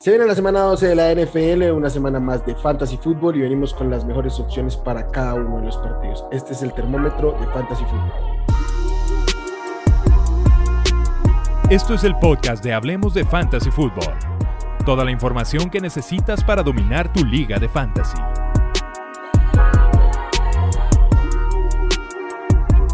Se viene la semana 12 de la NFL, una semana más de Fantasy Football y venimos con las mejores opciones para cada uno de los partidos. Este es el termómetro de Fantasy Football. Esto es el podcast de Hablemos de Fantasy Football. Toda la información que necesitas para dominar tu liga de fantasy.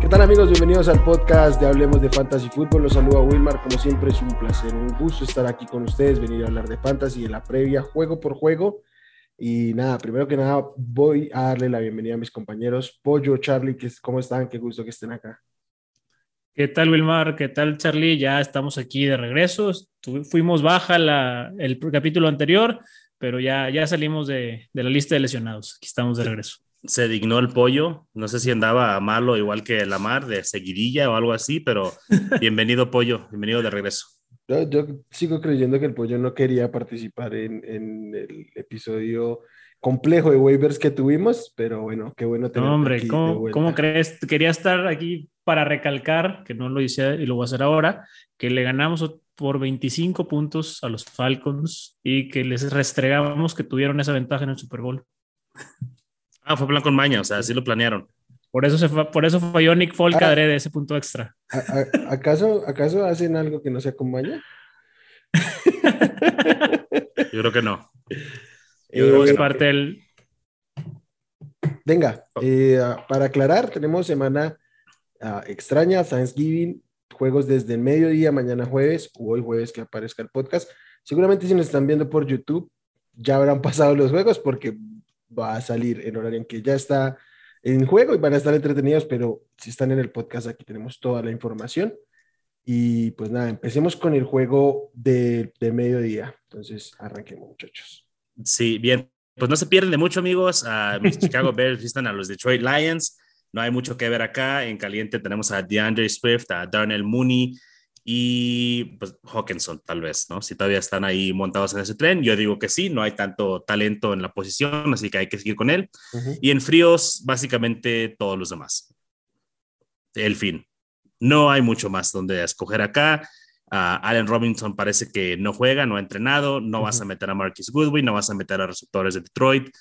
¿Qué tal amigos? Bienvenidos al podcast de Hablemos de Fantasy Fútbol. Los saluda Wilmar. Como siempre es un placer, un gusto estar aquí con ustedes, venir a hablar de fantasy en la previa, juego por juego. Y nada, primero que nada voy a darle la bienvenida a mis compañeros. Pollo, Charlie, ¿cómo están? Qué gusto que estén acá. ¿Qué tal, Wilmar? ¿Qué tal, Charlie? Ya estamos aquí de regreso. Fuimos baja el capítulo anterior, pero ya, ya salimos de, de la lista de lesionados. Aquí estamos de regreso se dignó el pollo. No sé si andaba malo igual que la mar de seguidilla o algo así, pero bienvenido pollo, bienvenido de regreso. Yo, sigo creyendo que el pollo no quería participar en, el episodio complejo de waivers que tuvimos, pero bueno, qué bueno tener. No, hombre, ¿cómo, ¿cómo, crees? Quería estar aquí para recalcar, que no lo hice y lo voy a hacer ahora, que le ganamos por 25 puntos a los Falcons y que les restregamos que tuvieron esa ventaja en el Super Bowl. Ah, fue plan con maña, o sea, así lo planearon. Por eso, se fue, por eso falló Nick Folk ah, de ese punto extra. acaso, ¿Acaso hacen algo que no sea con maña? Yo creo que no. Yo creo que parte del... Venga, eh, para aclarar, tenemos semana ah, extraña, Thanksgiving, juegos desde el mediodía, mañana jueves, o hoy jueves que aparezca el podcast. Seguramente si nos están viendo por YouTube, ya habrán pasado los juegos porque va a salir en horario en que ya está en juego y van a estar entretenidos, pero si están en el podcast aquí tenemos toda la información. Y pues nada, empecemos con el juego de, de mediodía. Entonces, arranquemos muchachos. Sí, bien. Pues no se pierden de mucho, amigos. A mis Chicago Bears visitan a los Detroit Lions. No hay mucho que ver acá. En caliente tenemos a DeAndre Swift, a Darnell Mooney, y pues Hawkinson tal vez, ¿no? Si todavía están ahí montados en ese tren, yo digo que sí, no hay tanto talento en la posición, así que hay que seguir con él. Y en fríos, básicamente todos los demás. El fin. No hay mucho más donde escoger acá. Allen Robinson parece que no juega, no ha entrenado, no vas a meter a Marcus Goodwin, no vas a meter a receptores de Detroit.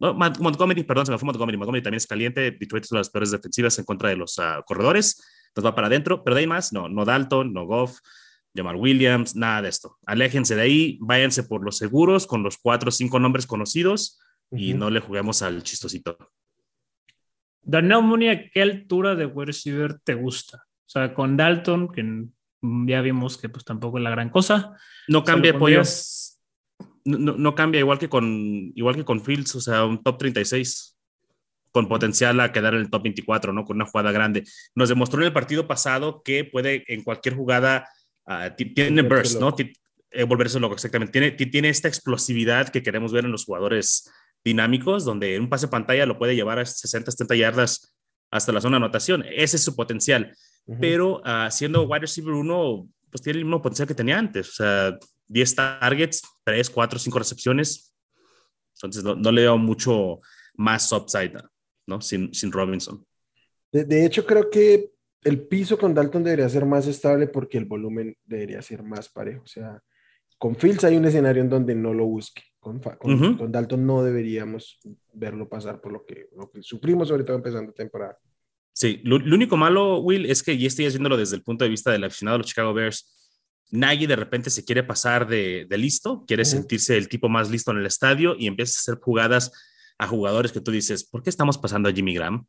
Montgomery, perdón, se me fue Montgomery. Montgomery también es caliente. Detroit es una de las peores defensivas en contra de los ah, corredores nos va para adentro, pero de ahí más, no, no Dalton, no Goff, Jamal Williams, nada de esto. Aléjense de ahí, váyanse por los seguros con los cuatro o cinco nombres conocidos y no le juguemos al chistosito. Daniel Mooney, ¿a qué altura de wide receiver te gusta? O sea, con Dalton, que ya vimos que pues tampoco es la gran cosa. No cambia, pollo. No, no, cambia igual que con igual que con Fields, o sea, un top 36 con potencial a quedar en el top 24, ¿no? Con una jugada grande. Nos demostró en el partido pasado que puede en cualquier jugada, uh, tiene burst, ¿no? Eh, volverse loco, exactamente. Tiene, tiene esta explosividad que queremos ver en los jugadores dinámicos, donde un pase pantalla lo puede llevar a 60, 70 yardas hasta la zona de anotación. Ese es su potencial. Pero uh, siendo wide receiver 1, pues tiene el mismo potencial que tenía antes. O sea, 10 targets, 3, 4, 5 recepciones. Entonces, no, no le veo mucho más upside ¿no? Sin, sin Robinson. De, hecho, creo que el piso con Dalton debería ser más estable porque el volumen debería ser más parejo. O sea, con Fields hay un escenario en donde no lo busque. Con, con, Dalton no deberíamos verlo pasar por lo que, lo que sufrimos, sobre todo empezando temporada. Sí, lo, único malo, Will, es que ya estoy haciéndolo desde el punto de vista del aficionado de los Chicago Bears. Nagy de repente se quiere pasar de, de listo, quiere sentirse el tipo más listo en el estadio y empieza a hacer jugadas a jugadores que tú dices, ¿por qué estamos pasando a Jimmy Graham?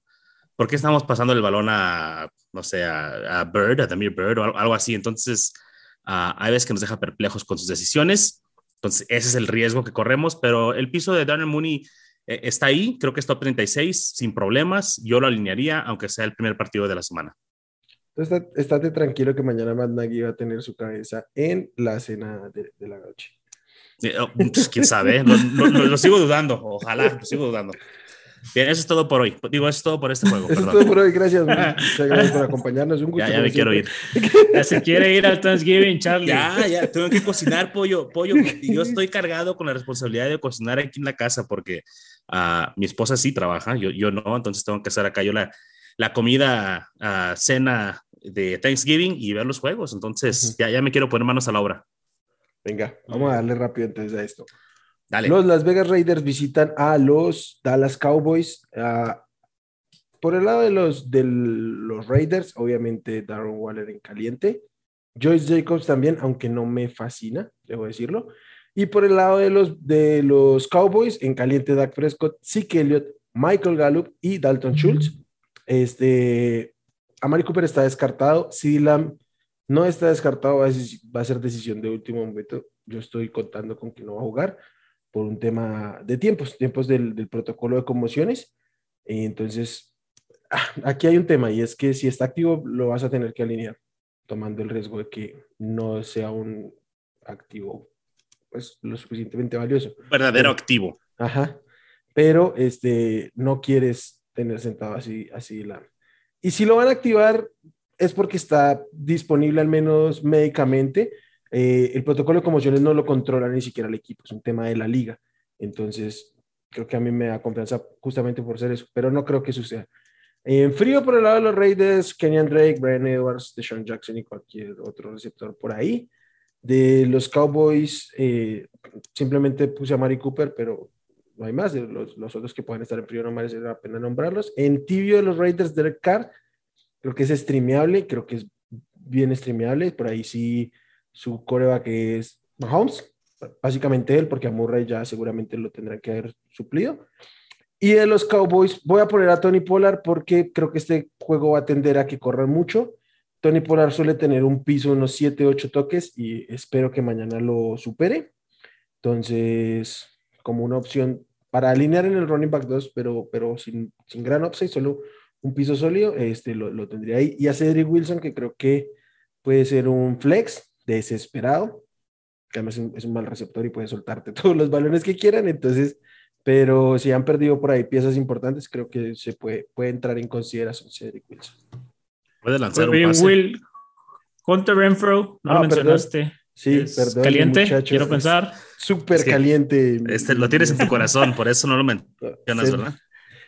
¿Por qué estamos pasando el balón a, no sé, a, Bird, a Damir Bird o algo así? Entonces, uh, hay veces que nos deja perplejos con sus decisiones. Entonces, ese es el riesgo que corremos, pero el piso de Darnell Mooney eh, está ahí, creo que es top 36, sin problemas. Yo lo alinearía, aunque sea el primer partido de la semana. Entonces, estate tranquilo que mañana Matt Nagy va a tener su cabeza en la cena de, de la noche. Eh, oh, pues, quién sabe, lo, sigo dudando, ojalá, lo sigo dudando. Bien, eso es todo por hoy. Digo, eso es todo por este juego. Eso es todo por hoy, gracias. Muchas gracias por acompañarnos. Un gusto. Ya, ya me quiero ir. Ya se quiere ir al Thanksgiving, Charlie. Ya, ya, tengo que cocinar pollo. Pollo, yo estoy cargado con la responsabilidad de cocinar aquí en la casa porque uh, mi esposa sí trabaja, yo, yo no, entonces tengo que hacer acá yo la, la comida, uh, cena de Thanksgiving y ver los juegos. Entonces, ya, ya me quiero poner manos a la obra. Venga, vamos a darle rápido entonces a esto. Dale. Los Las Vegas Raiders visitan a los Dallas Cowboys. por el lado de los, de los Raiders, obviamente Darren Waller en caliente. Joyce Jacobs también, aunque no me fascina, debo decirlo. Y por el lado de los, de los Cowboys, en caliente Dak Prescott, Zeke Elliott, Michael Gallup y Dalton Schultz. Este, Amari Cooper está descartado. CD Lamb no está descartado, va a, deci- va a ser decisión de último momento. Yo estoy contando con que no va a jugar por un tema de tiempos, tiempos del, del protocolo de conmociones. Eh, Entonces, ah, aquí hay un tema y es que si está activo, lo vas a tener que alinear, tomando el riesgo de que no sea un activo pues lo suficientemente valioso. Verdadero activo. Ajá. Pero este, no quieres tener sentado así, así la. Y si lo van a activar, es porque está disponible al menos médicamente. Eh, el protocolo de conmociones no lo controla ni siquiera el equipo, es un tema de la liga. Entonces, creo que a mí me da confianza justamente por ser eso, pero no creo que suceda. En frío por el lado de los Raiders, Kenyan Drake, Brian Edwards, Deshaun Jackson y cualquier otro receptor por ahí. De los Cowboys, eh, simplemente puse a Mari Cooper, pero no hay más. De los, los otros que pueden estar en frío no merece la pena nombrarlos. En tibio de los Raiders, Derek Carr, creo que es streameable, creo que es bien streameable. Por ahí sí, su coreback es Mahomes, básicamente él, porque a Murray ya seguramente lo tendrán que haber suplido. Y de los Cowboys, voy a poner a Tony Pollard porque creo que este juego va a tender a que corran mucho. Tony Pollard suele tener un piso, unos 7, 8 toques y espero que mañana lo supere. Entonces, como una opción para alinear en el running back 2, pero, pero sin, sin gran upside, solo un piso sólido, este, lo, lo tendría ahí. Y a Cedric Wilson, que creo que puede ser un flex desesperado, que además es un, es un mal receptor y puede soltarte todos los balones que quieran. Entonces, pero si han perdido por ahí piezas importantes, creo que se puede, puede entrar en consideración Cedric Wilson. Puede lanzar un pase. Will, Hunter Renfro, no Ah, lo perdón. mencionaste. Sí, Es perdón. Caliente, muchachos, quiero pensar. Súper Es que caliente. Este, lo tienes en tu corazón, por eso no lo mencionas, se, ¿verdad?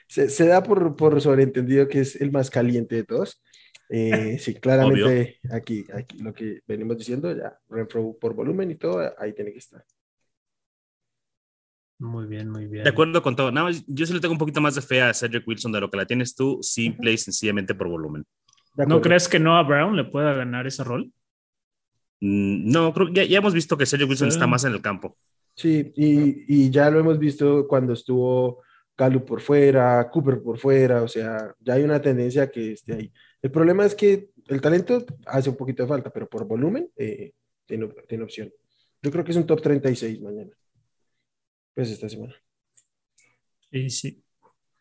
Se, se da por, por sobreentendido que es el más caliente de todos. Eh, sí, claramente aquí, aquí lo que venimos diciendo, ya Renfro por volumen y todo, ahí tiene que estar. Muy bien, muy bien. De acuerdo con todo. Nada más, yo sí le tengo un poquito más de fe a Cedric Wilson de lo que la tienes tú, simple y sencillamente por volumen. ¿No crees que Noah Brown le pueda ganar ese rol? Mm, No, creo ya, ya hemos visto que Cedric Wilson Sí. está más en el campo. Sí, y, y ya lo hemos visto cuando estuvo Gallup por fuera, Cooper por fuera, o sea, ya hay una tendencia a que esté ahí. El problema es que el talento hace un poquito de falta, pero por volumen eh, tiene, tiene opción. Yo creo que es un top 36 mañana. Pues esta semana. Sí, sí.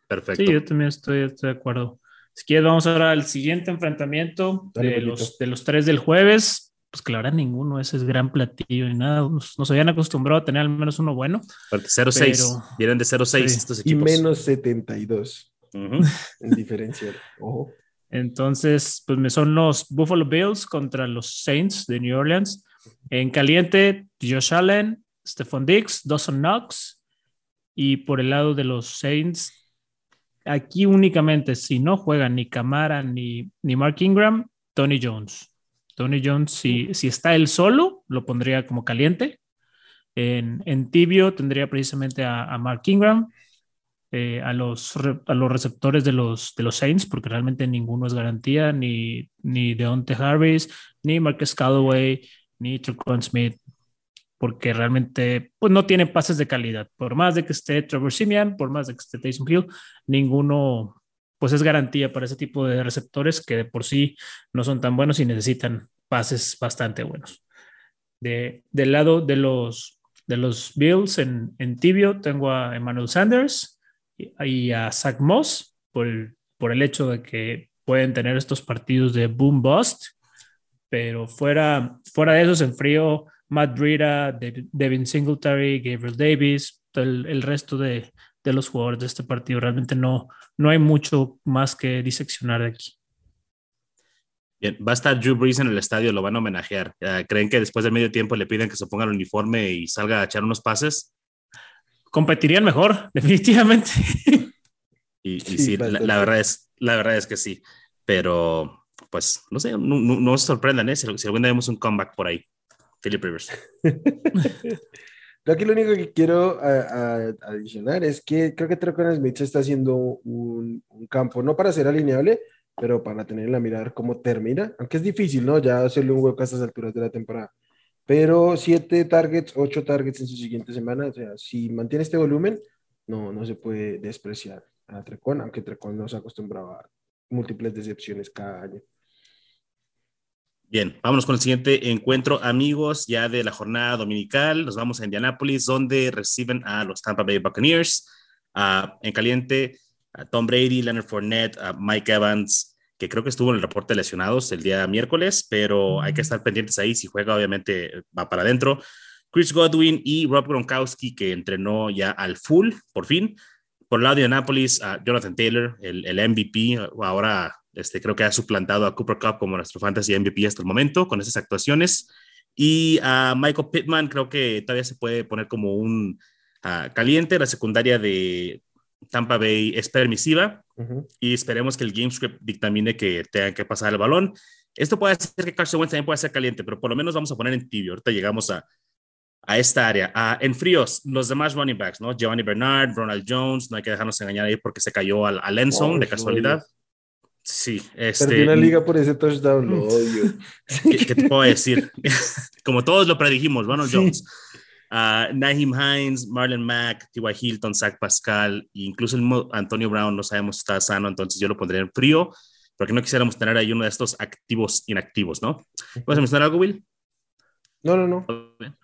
Perfecto. Sí, yo también estoy, estoy de acuerdo. Si quieres, vamos ahora al siguiente enfrentamiento Dale, de los, de los tres del jueves. Pues que la verdad ninguno ese es gran platillo y nada. Nos, nos habían acostumbrado a tener al menos uno bueno. Porque 0-6. Pero- Vienen de 0-6 Sí. estos Y equipos. menos 72 Ujú. en diferencial. Ojo. Entonces, pues me son los Buffalo Bills contra los Saints de New Orleans. En caliente, Josh Allen, Stephon Diggs, Dawson Knox. Y por el lado de los Saints, aquí únicamente, si no juegan ni Camara ni, ni Mark Ingram, Tony Jones. Tony Jones, si, si está él solo, lo pondría como caliente. En, en tibio tendría precisamente a, a Mark Ingram, eh, a, los, a los receptores de los, de los Saints, porque realmente ninguno es garantía, ni, ni Deontay Harris, ni Marcus Callaway, ni Trequan Smith, porque realmente pues, no tienen pases de calidad. Por más de que esté Trevor Simeon, por más de que esté Taysom Hill, ninguno pues es garantía para ese tipo de receptores que de por sí no son tan buenos y necesitan pases bastante buenos. De, del lado de los, de los Bills en, en tibio tengo a Emmanuel Sanders y, y a Zach Moss por el, por el hecho de que pueden tener estos partidos de boom bust, pero fuera, fuera de esos en frío, Matt Breida, De- Devin Singletary, Gabriel Davis, el resto de, de los jugadores de este partido. Realmente no, no hay mucho más que diseccionar de aquí. Bien, va a estar Drew Brees en el estadio, lo van a homenajear. Ah, ¿Creen que después del medio tiempo le piden que se ponga el uniforme y salga a echar unos pases? Competirían mejor, definitivamente. Y, y Sí, sí, la, bastante. la verdad es, la verdad es que sí. Pero, pues, no sé, no, no, no se sorprendan, ¿eh? Si, si algún día vemos un comeback por ahí. Philip Rivers. Yo aquí lo único que quiero adicionar es que creo que Trequan Smith se está haciendo un, campo, no para ser alineable, pero para tener en la mirada cómo termina, aunque es difícil, ¿no? Ya hacerle un hueco a estas alturas de la temporada. Pero siete targets, ocho targets en su siguiente semana, o sea, si mantiene este volumen, no, no se puede despreciar a Trecon, aunque Trecon no se acostumbraba a múltiples decepciones cada año. Bien, vámonos con el siguiente encuentro, amigos, ya de la jornada dominical. Nos vamos a Indianapolis, donde reciben a los Tampa Bay Buccaneers. en caliente, a Tom Brady, Leonard Fournette, a Mike Evans, que creo que estuvo en el reporte de lesionados el día miércoles, pero hay que estar pendientes ahí. Si juega, obviamente va para adentro. Chris Godwin y Rob Gronkowski, que entrenó ya al full, por fin. Por el lado de Indianapolis, a Jonathan Taylor, el, el MVP, ahora este, creo que ha suplantado a Cooper Cup como nuestro fantasy MVP hasta el momento con esas actuaciones. Y a Michael Pittman creo que todavía se puede poner como un ah, caliente. La secundaria de Tampa Bay es permisiva y esperemos que el game script dictamine que tengan que pasar el balón. Esto puede hacer que Carson Wentz también pueda ser caliente, pero por lo menos vamos a poner en tibio. Ahorita llegamos a, a esta área. Ah, en zone, los demás running backs, ¿no? Giovanni Bernard, Ronald Jones, no hay que dejarnos engañar ahí porque se cayó al, al end zone de casualidad. Sí, este. Perdí una liga por ese touchdown, lo odio. ¿Qué, te puedo decir? Como todos lo predijimos, Ronald Jones. Uh, Naheem Hines, Marlon Mack, T.Y. Hilton, Zach Pascal, e incluso el Antonio Brown, no sabemos si está sano, entonces yo lo pondría en frío, porque no quisiéramos tener ahí uno de estos activos inactivos, ¿no? ¿Vas a mencionar algo, Will? No, no, no.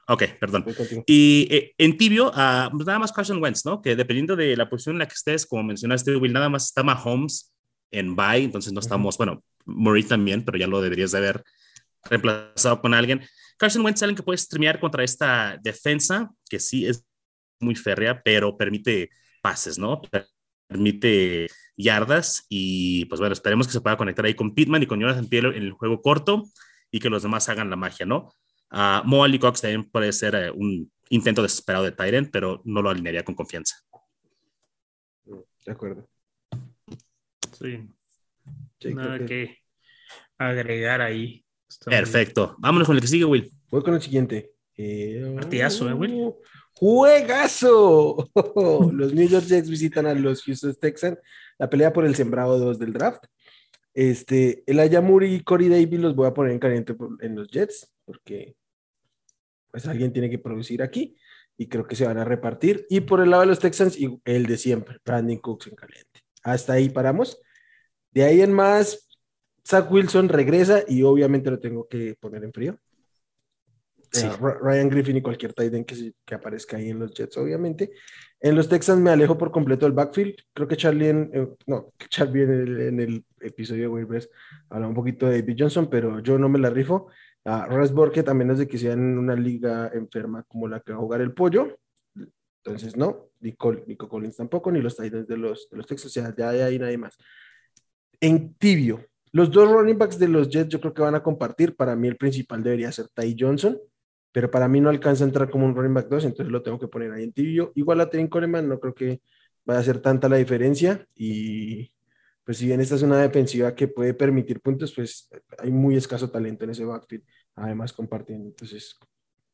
Ok, perdón. Y eh, en tibio, uh, nada más Carson Wentz, ¿no? Que dependiendo de la posición en la que estés, como mencionaste, Will, nada más está Mahomes en bye, entonces no estamos, bueno, Murray también, pero ya lo deberías de haber reemplazado con alguien. Carson Wentz alguien que puede streamear contra esta defensa, que sí es muy férrea, pero permite pases, ¿no? Permite yardas y pues bueno, esperemos que se pueda conectar ahí con Pittman y con Jonathan Taylor en el juego corto y que los demás hagan la magia, ¿no? Uh, Mo Cox también puede ser eh, un intento desesperado de Tyrant, pero no lo alinearía con confianza. De acuerdo. Sí. Nada que... agregar ahí. Perfecto. Vámonos con el que sigue, Will. Voy con el siguiente. Eh, Partidazo, ¿eh, Will? ¡Juegazo! los New York Jets visitan a los Houston Texans. La pelea por el sembrado 2 del draft. Este, el Ayamuri y Corey Davis los voy a poner en caliente en los Jets, porque pues alguien tiene que producir aquí y creo que se van a repartir. Y por el lado de los Texans, el de siempre, Brandon Cooks en caliente. Hasta ahí paramos. De ahí en más, Zach Wilson regresa y obviamente lo tengo que poner en frío. Ryan Griffin y cualquier tight que, que, aparezca ahí en los Jets, obviamente. En los Texans me alejo por completo del backfield. Creo que Charlie, en, eh, no, Charlie en el, episodio de Waivers habla un poquito de David Johnson, pero yo no me la rifo. Uh, Rasborg, también es de que sea en una liga enferma como la que va a jugar el pollo. Entonces, no. Nico Collins tampoco, ni los Titans de los, de los Texans, o sea, ya hay nadie más. En tibio, los dos running backs de los Jets yo creo que van a compartir. Para mí el principal debería ser Ty Johnson, pero para mí no alcanza a entrar como un running back 2, entonces lo tengo que poner ahí en tibio. Igual a Tevin Coleman, no creo que vaya a ser tanta la diferencia y pues si bien esta es una defensiva que puede permitir puntos, pues hay muy escaso talento en ese backfield, además compartiendo, entonces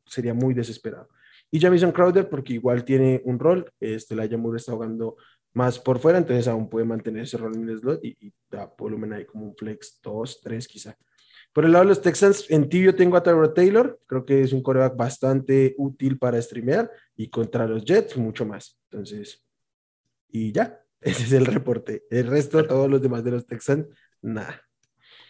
sería muy desesperado. Y Jamison Crowder, porque igual tiene un rol, este, la Moore está jugando más por fuera, entonces aún puede mantener ese rol en el slot y, da volumen ahí como un flex 2, 3 quizá. Por el lado de los Texans, en tibio tengo a Tyrod Taylor, creo que es un coreback bastante útil para streamear y contra los Jets mucho más. Entonces, y ya, ese es el reporte. El resto, todos los demás de los Texans, nada.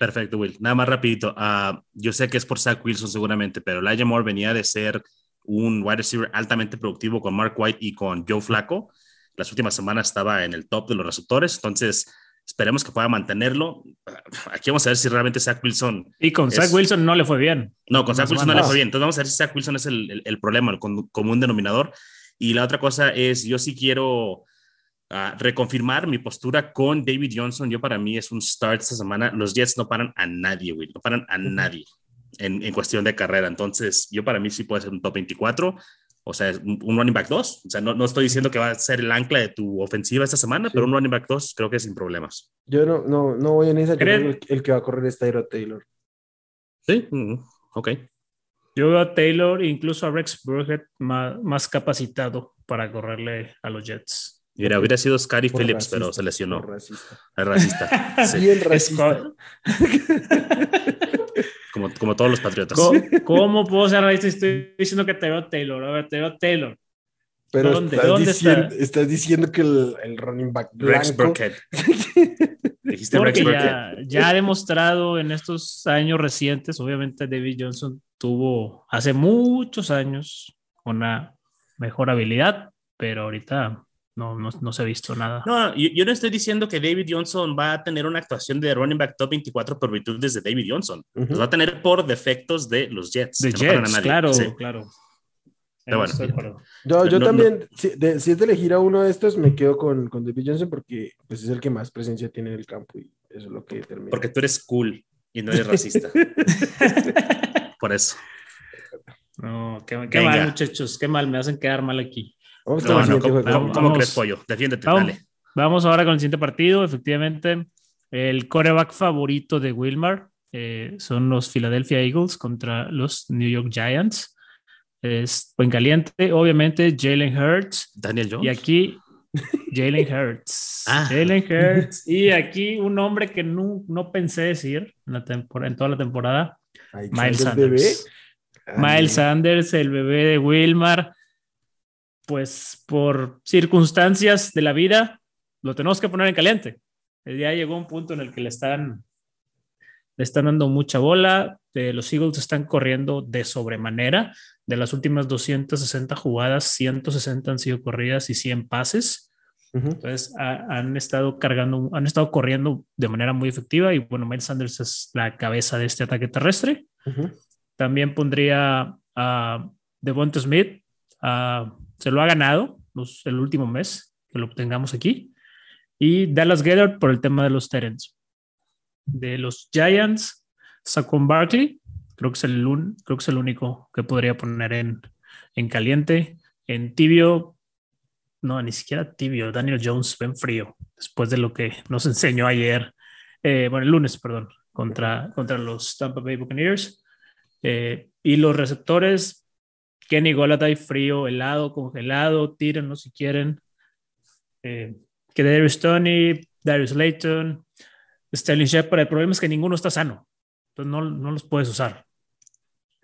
Perfecto, Will. Nada más rapidito. Uh, yo sé que es por Zach Wilson seguramente, pero Elijah Moore venía de ser un wide receiver altamente productivo con Mark White y con Joe Flaco. Las últimas semanas estaba en el top de los receptores, entonces esperemos que pueda mantenerlo. Aquí vamos a ver si realmente Zach Wilson. Y con Zach Wilson no le fue bien. No, con Zach Wilson no le fue bien. Entonces vamos a ver si Zach Wilson es el, el, problema, el común denominador. Y la otra cosa es, yo sí quiero ah, reconfirmar mi postura con David Johnson. Yo para mí es un start esta semana. Los Jets no paran a nadie, güey. No paran a nadie en, en, cuestión de carrera. Entonces, yo para mí sí puede ser un top 24, o sea, un running back 2. O sea, no, no estoy diciendo que va a ser el ancla de tu ofensiva esta semana, pero un running back 2 creo que sin problemas. Yo no, no, no voy en esa, el, el, que va a correr es Tyro Taylor. Sí, mm, ok. Yo veo a Taylor incluso a Rex Burkhead más, más capacitado para correrle a los Jets. Mira, hubiera sido Scary Phillips, racista, pero se lesionó. racista. Es racista. sí. Bien racista. como, como todos los patriotas. ¿Cómo, cómo puedo ser racista? Estoy diciendo que te veo a Taylor. A ver, te veo a Taylor. Pero ¿Dónde? estás, ¿Dónde diciendo, está? estás diciendo que el, el running back Rex Burkhead. Dijiste Rex Porque Burkhead. ya, ya ha demostrado en estos años recientes, obviamente David Johnson tuvo hace muchos años una mejor habilidad, pero ahorita no, no, no se ha visto nada. No, yo, yo no estoy diciendo que David Johnson va a tener una actuación de running back top 24 por virtudes de David Johnson. Los va a tener por defectos de los Jets. de no Jets, nadie. claro, Sí. claro. Pero bueno. Yo, yo No, también, Si, de- si es de elegir a uno de estos, me quedo con, con David Johnson porque pues, es el que más presencia tiene en el campo y eso es lo que determina. Porque tú eres cool y no eres racista. por eso. No, qué, mal, muchachos, qué mal, me hacen quedar mal aquí. Vamos No, con el no, siguiente ¿cómo, juego. cómo- cómo Vamos. crees, Pollo? Defiéndete, Vamos, dale. vamos ahora con el siguiente partido. Efectivamente, el coreback favorito de Wilmar eh, son los Philadelphia Eagles contra los New York Giants. Es buen caliente, obviamente, Jalen Hurts. Daniel Jones. Y aquí, Jalen Hurts. Ah. Jalen Hurts. Y aquí un nombre que no, no pensé decir en, la en toda la temporada, Miles. Sanders. Ah, Miles. Sanders, el bebé de Wilmar, pues por circunstancias de la vida, lo tenemos que poner en caliente. Ya llegó un punto en el que le están, le están dando mucha bola. eh, los Eagles están corriendo de sobremanera. De las últimas 260 jugadas, 160 han sido corridas y 100 pases. Entonces ha- han estado cargando, han estado corriendo de manera muy efectiva. Y bueno, Miles Sanders es la cabeza de este ataque terrestre. También pondría a Devonta Smith. ah, se lo ha ganado el último mes que lo obtengamos aquí. Y Dallas Goedert por el tema de los Terrence. De los Giants, Saquon Barkley. Creo que, es el, un- creo que es único que podría poner en, en caliente. En tibio, no, ni siquiera tibio. Daniel Jones ven frío después de lo que nos enseñó ayer. eh, bueno, el lunes, perdón, contra, contra los Tampa Bay Buccaneers. Eh, y los receptores, Kenny Goladay, frío, helado, congelado, tírenlo si quieren. Eh, que Darius Tony, Darius Layton, Sterling Shepard, el problema es que ninguno está sano. Entonces no, no los puedes usar.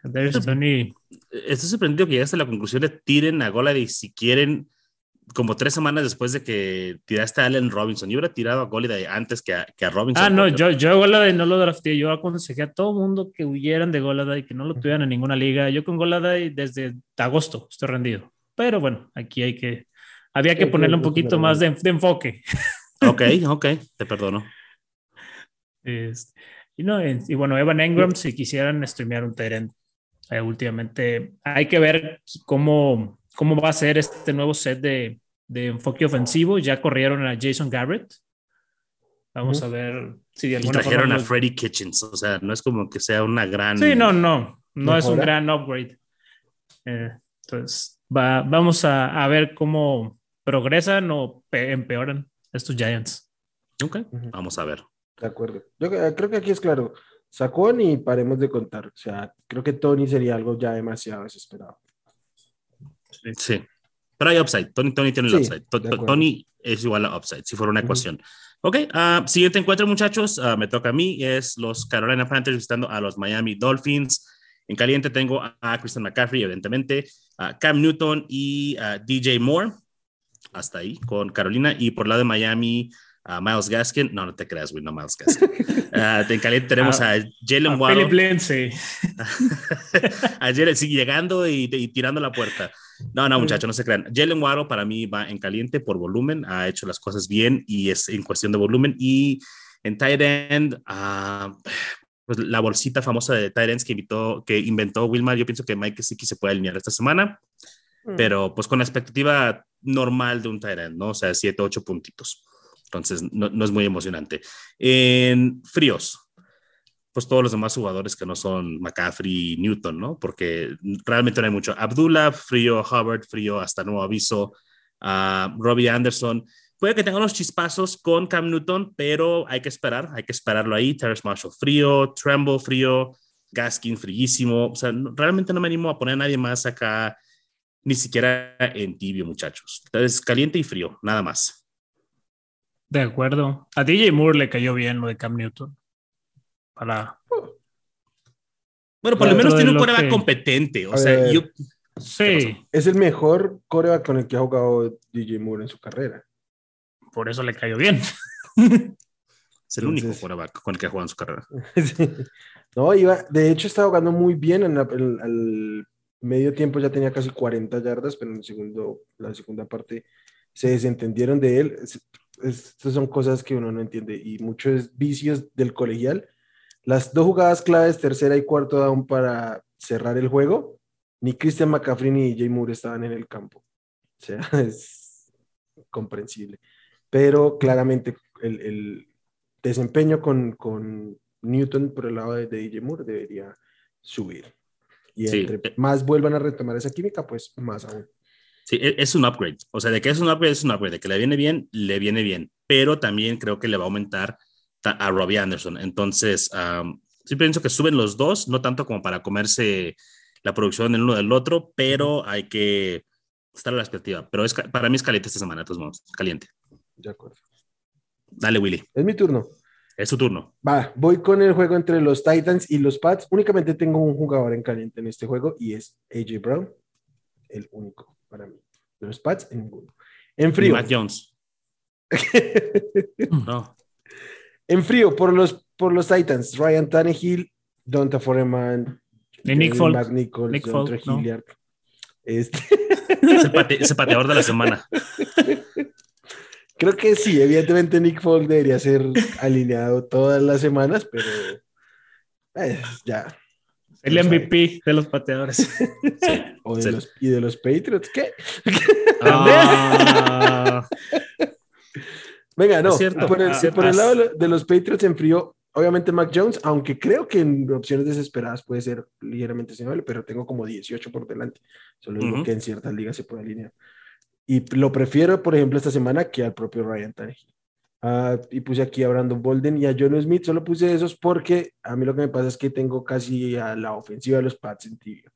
Darius Tony, Estoy sorprendido que llegaste a la conclusión de tiren a Goladay si quieren, como tres semanas después de que tiraste a Allen Robinson. Yo hubiera tirado a Goladay antes que a, que a Robinson. Ah, no, yo, yo a Goladay no lo drafté. Yo aconsejé a todo mundo que huyeran de Goladay, que no lo tuvieran en ninguna liga. Yo con Goladay desde agosto estoy rendido. Pero bueno, aquí hay que, había que Sí, ponerle un poquito es más de, de enfoque. Ok, ok, te perdono. Este, y, no, y bueno, Evan Engram, si quisieran streamear un Tyrant, eh, últimamente hay que ver cómo, cómo va a ser este nuevo set de, de enfoque ofensivo. Ya corrieron a Jason Garrett. Vamos Ujú. a ver si de Y alguna trajeron forma a Freddie Kitchens. O sea, no es como que sea una gran. Sí, no, no, no es un ¿Mejora? gran upgrade. Eh, entonces, va, vamos a, a ver cómo progresan o pe- empeoran estos Giants. Ok, Ujú. vamos a ver. De acuerdo. Yo eh, creo que aquí es claro. Sacón y paremos de contar. O sea, creo que Tony sería algo ya demasiado desesperado. Sí. Pero hay upside. Tony, Tony tiene el Sí, upside. Tony es igual a upside, si fuera una ecuación. Ok, ah, siguiente encuentro, muchachos. ah, me toca a mí. Es los Carolina Panthers visitando a los Miami Dolphins. En caliente tengo a, a Christian McCaffrey, evidentemente, a Cam Newton y a DJ Moore. Hasta ahí con Carolina. Y por el lado de Miami, a Miles Gaskin. No, no te creas, güey, no Miles Gaskin. Ah, en caliente tenemos Ah, a Jalen A Waddle. Philip Lindsay. Ayer sigue llegando y, y tirando la puerta. No, no, muchachos, no se crean. Jalen Waddle para mí va en caliente por volumen, ha hecho las cosas bien y es en cuestión de volumen. Y en tight end, ah, pues la bolsita famosa de tight ends que, invitó, que inventó Wilmar, yo pienso que Mike Siki se puede alinear esta semana, pero pues con la expectativa normal de un tight end, ¿no? O sea, 7, 8 puntitos. Entonces, no, no es muy emocionante. En fríos, pues todos los demás jugadores que no son McCaffrey y Newton, ¿no? Porque realmente no hay mucho. Abdullah, frío, Hubbard, frío, hasta nuevo aviso. a Robbie Anderson. Puede que tenga unos chispazos con Cam Newton, pero hay que esperar, hay que esperarlo ahí. Terrence Marshall, frío. Tremble, frío. Gaskin fríísimo. O sea, realmente no me animo a poner a nadie más acá, ni siquiera en tibio, muchachos. Entonces, caliente y frío, nada más. De acuerdo. A DJ Moore le cayó bien lo de Cam Newton. Para. Bueno, por lo menos tiene un coreback competente. O sea, yo. Sí. Es el mejor coreback con el que ha jugado DJ Moore en su carrera. Por eso le cayó bien. Es el único coreback con el que ha jugado en su carrera. No, iba, de hecho estaba jugando muy bien en el medio tiempo ya tenía casi 40 yardas, pero en el segundo, la segunda parte se desentendieron de él. Estas son cosas que uno no entiende y muchos vicios del colegial. Las dos jugadas claves, tercera y cuarto down para cerrar el juego, ni Christian McCaffrey ni Jay Moore estaban en el campo. O sea, es comprensible. Pero claramente el, el desempeño con, con Newton por el lado de, DJ Moore debería subir. Y entre más vuelvan a retomar esa química, pues más aún. Sí, e, es un upgrade. O sea, de que es un upgrade, es un upgrade. De que le viene bien, le viene bien. Pero también creo que le va a aumentar a Robbie Anderson. Entonces, sí pienso que suben los dos, no tanto como para comerse la producción del uno del otro, pero hay que estar a la expectativa. Pero es, para mí es caliente esta semana, de todos modos. Caliente. De acuerdo. Dale, Willy. Es mi turno. Es su turno. Va, voy con el juego entre los Titans y los Pats. Únicamente tengo un jugador en caliente en este juego y es AJ Brown, el único para mí. De los Pats, en ninguno. En frío. Matt Jones. no. En frío, por los, por los Titans, Ryan Tannehill, Donta Foreman, Nick Folk. Nick Folk, Este. Ese, pateador de la semana. Creo que sí, evidentemente Nick Folk debería ser alineado todas las semanas, pero eh, ya. El MVP de los pateadores. O de los, y de los Patriots, ¿qué? Ah. Venga, no, por, el, por el, lado de los Patriots en frío, obviamente Mac Jones, aunque creo que en opciones desesperadas puede ser ligeramente sensible, pero tengo como 18 por delante. Solo digo que en ciertas ligas se puede alinear. Y lo prefiero, por ejemplo, esta semana que al propio Ryan Tannehill. Uh, y puse aquí a Brandon Bolden y a John Smith. Solo puse esos porque a mí lo que me pasa es que tengo casi a la ofensiva de los Pats en tibio.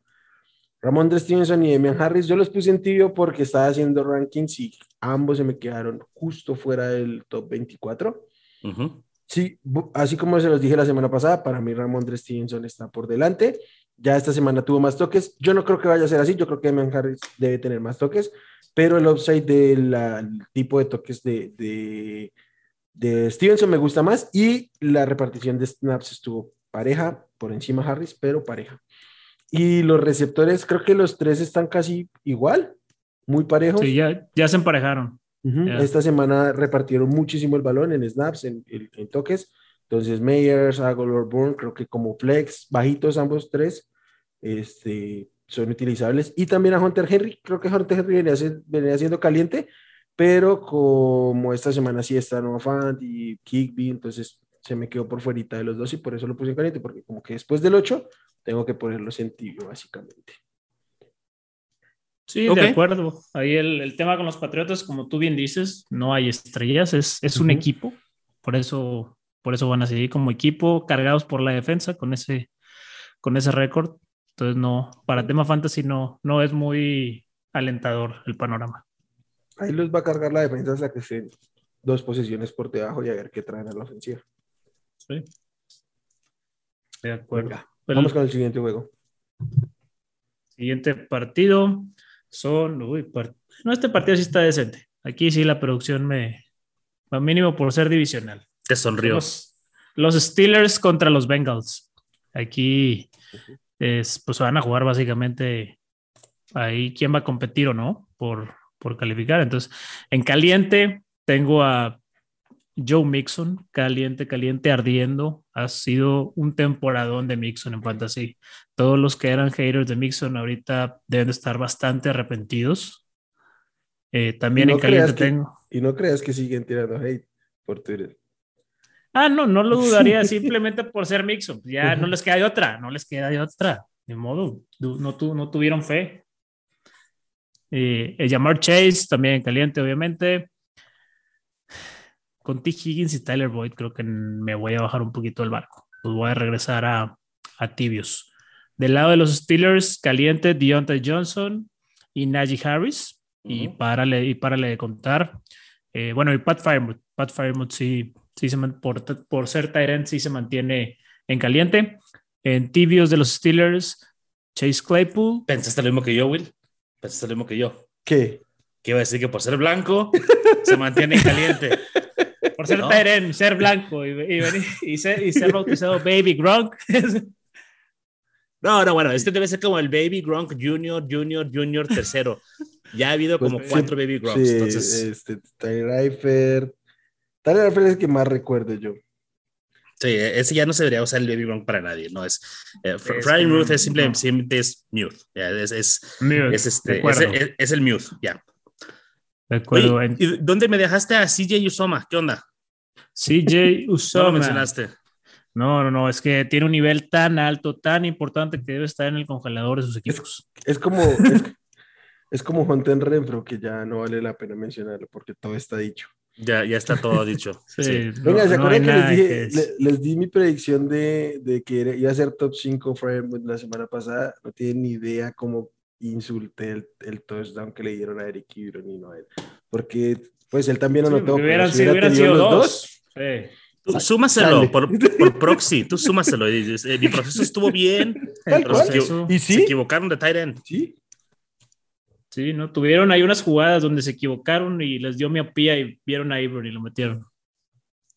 Ramón de Stevenson y Demian Harris, yo los puse en tibio porque estaba haciendo rankings y ambos se me quedaron justo fuera del top 24. Sí, así como se los dije la semana pasada, para mí Ramón de Stevenson está por delante. Ya esta semana tuvo más toques. Yo no creo que vaya a ser así. Yo creo que Demian Harris debe tener más toques pero el upside del tipo de toques de, de, de, Stevenson me gusta más y la repartición de snaps estuvo pareja, por encima Harris, pero pareja. Y los receptores, creo que los tres están casi igual, muy parejos. Sí, ya, ya se emparejaron. Esta semana repartieron muchísimo el balón en snaps, en, en, toques. Entonces, Meyers, Agolor, Bourne, creo que como flex, bajitos ambos tres. Este, son utilizables. Y también a Hunter Henry, creo que Hunter Henry venía, siendo caliente, pero como esta semana sí está Noah Fant y Kickby, entonces se me quedó por fuera de los dos y por eso lo puse en caliente, porque como que después del 8 tengo que ponerlo en tibio, básicamente. Sí, de acuerdo. Ahí el, tema con los Patriotas, como tú bien dices, no hay estrellas, es, es un equipo, por eso, por eso van a seguir como equipo, cargados por la defensa con ese, con ese récord. Entonces, no, para tema fantasy no, no es muy alentador el panorama. Ahí los va a cargar la defensa hasta que estén dos posiciones por debajo y a ver qué traen a la ofensiva. Sí. De acuerdo. vamos con el siguiente juego. Siguiente partido son. Uy, no, este partido sí está decente. Aquí sí la producción me. Va mínimo por ser divisional. Te sonrió. Los, Steelers contra los Bengals. Aquí es, pues van a jugar básicamente ahí quién va a competir o no por, por calificar. Entonces, en caliente tengo a Joe Mixon, caliente, caliente, ardiendo. Ha sido un temporadón de Mixon en fantasy. Todos los que eran haters de Mixon ahorita deben estar bastante arrepentidos. Eh, también en caliente tengo. Y no creas que siguen tirando hate por Twitter. Ah, no, no lo dudaría simplemente por ser Mixon. Ya no les queda de otra, no les queda de otra. De modo, no, no tuvieron fe. Eh, el llamar Chase también caliente, obviamente. Con T. Higgins y Tyler Boyd, creo que me voy a bajar un poquito el barco. Pues voy a regresar a, a tibios. Del lado de los Steelers, caliente Deontay Johnson y Najee Harris. Y párale, y párale de contar. Eh, bueno, y Pat Firemouth. Pat Firemouth sí, sí se por, por ser Tyrant, sí se mantiene en caliente. En tibios de los Steelers, Chase Claypool. ¿Pensaste lo mismo que yo, Will? ¿Pensaste lo mismo que yo? ¿Qué? Que iba a decir que por ser blanco se mantiene caliente. Por ser no. ser blanco y, y, ser, y ser bautizado Baby Gronk. No, no, bueno, este debe ser como el Baby Gronk Junior, Junior, Junior tercero. Ya ha habido como pues, cuatro Baby Gronks. Sí, entonces... este, Tyler Eifert. Tyler Eifert es el que más recuerdo yo. Sí, ese ya no se debería usar el Baby Gronk para nadie, no es. Eh, Frying Ruth es simplemente es mute, es, es, es, este, es, es, el mute, ya. De acuerdo. ¿Y dónde me dejaste a CJ Usoma? ¿Qué onda? CJ Usoma. No lo mencionaste. No, no, no, es que tiene un nivel tan alto, tan importante que debe estar en el congelador de sus equipos. Es, como es, como Juan Renfro, que ya no vale la pena mencionarlo porque todo está dicho. Ya, ya está todo dicho. sí, Venga, ¿se acuerdan que les, dije, les, di mi predicción de, de, que iba a ser top 5 la semana pasada? No tienen ni idea cómo insulté el, el touchdown que le dieron a Eric Ibron y no a él. Porque, pues, él también anotó. Sí, hubieran, si hubieran sido los dos. Sí. Tú súmaselo por, por, proxy, tú súmaselo. Y dices, eh, mi proceso estuvo bien. Se, ¿Y sí? se equivocaron de tight end. Sí. Sí, ¿no? Tuvieron ahí unas jugadas donde se equivocaron y les dio miopía y vieron a Ibron y lo metieron.